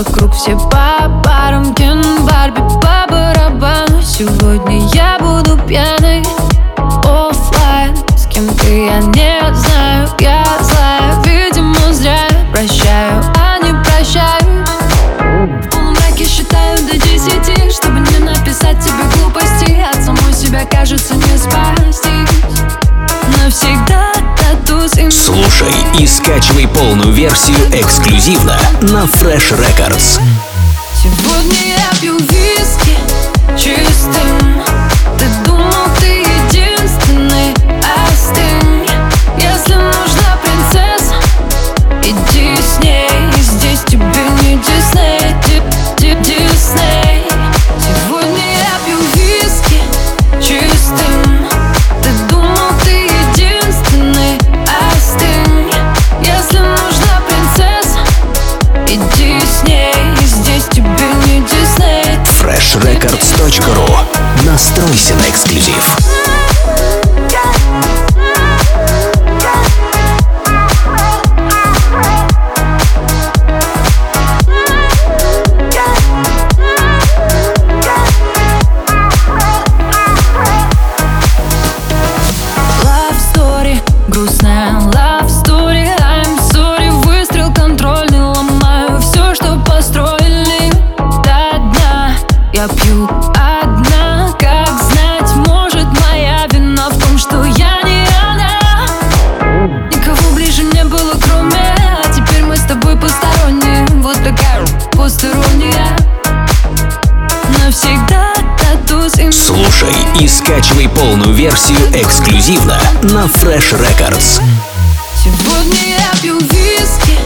Вокруг все по парам. Кен, Барби по барабану Сегодня я буду пьяный Оффлайн С кем ты, я не Слушай и скачивай полную версию эксклюзивно на Fresh Records. Сегодня я пью виски чистым. Ты думал, ты единственный, остынь. Если нужна принцесса, иди freshrecords.ru Настройся на эксклюзив. Я пью одна, как знать Может моя вина в том, что я не она Никого ближе не было, кроме А теперь мы с тобой посторонние. Вот такая посторонняя. Навсегда тату Слушай и скачивай полную версию эксклюзивно на Fresh Records. Сегодня я пью виски